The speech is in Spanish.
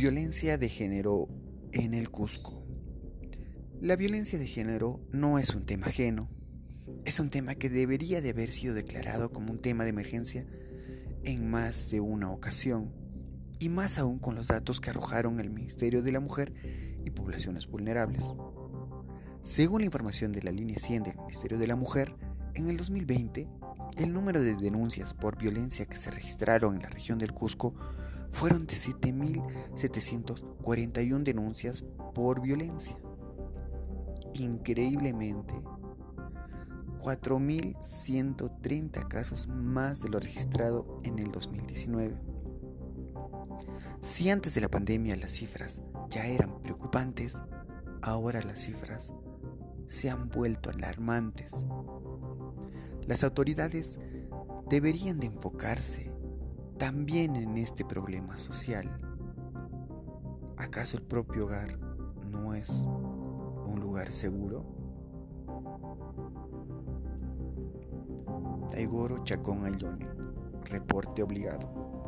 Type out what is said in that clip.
Violencia de género en el Cusco. La violencia de género no es un tema ajeno, es un tema que debería de haber sido declarado como un tema de emergencia en más de una ocasión, y más aún con los datos que arrojaron el Ministerio de la Mujer y Poblaciones Vulnerables. Según la información de la línea 100 del Ministerio de la Mujer, en el 2020, el número de denuncias por violencia que se registraron en la región del Cusco fueron de 7.741 denuncias por violencia. Increíblemente, 4.130 casos más de lo registrado en el 2019. Si antes de la pandemia las cifras ya eran preocupantes, ahora las cifras se han vuelto alarmantes. Las autoridades deberían de enfocarse también en este problema social. ¿Acaso el propio hogar no es un lugar seguro? Taigoro Chacón Ayone, reporte obligado.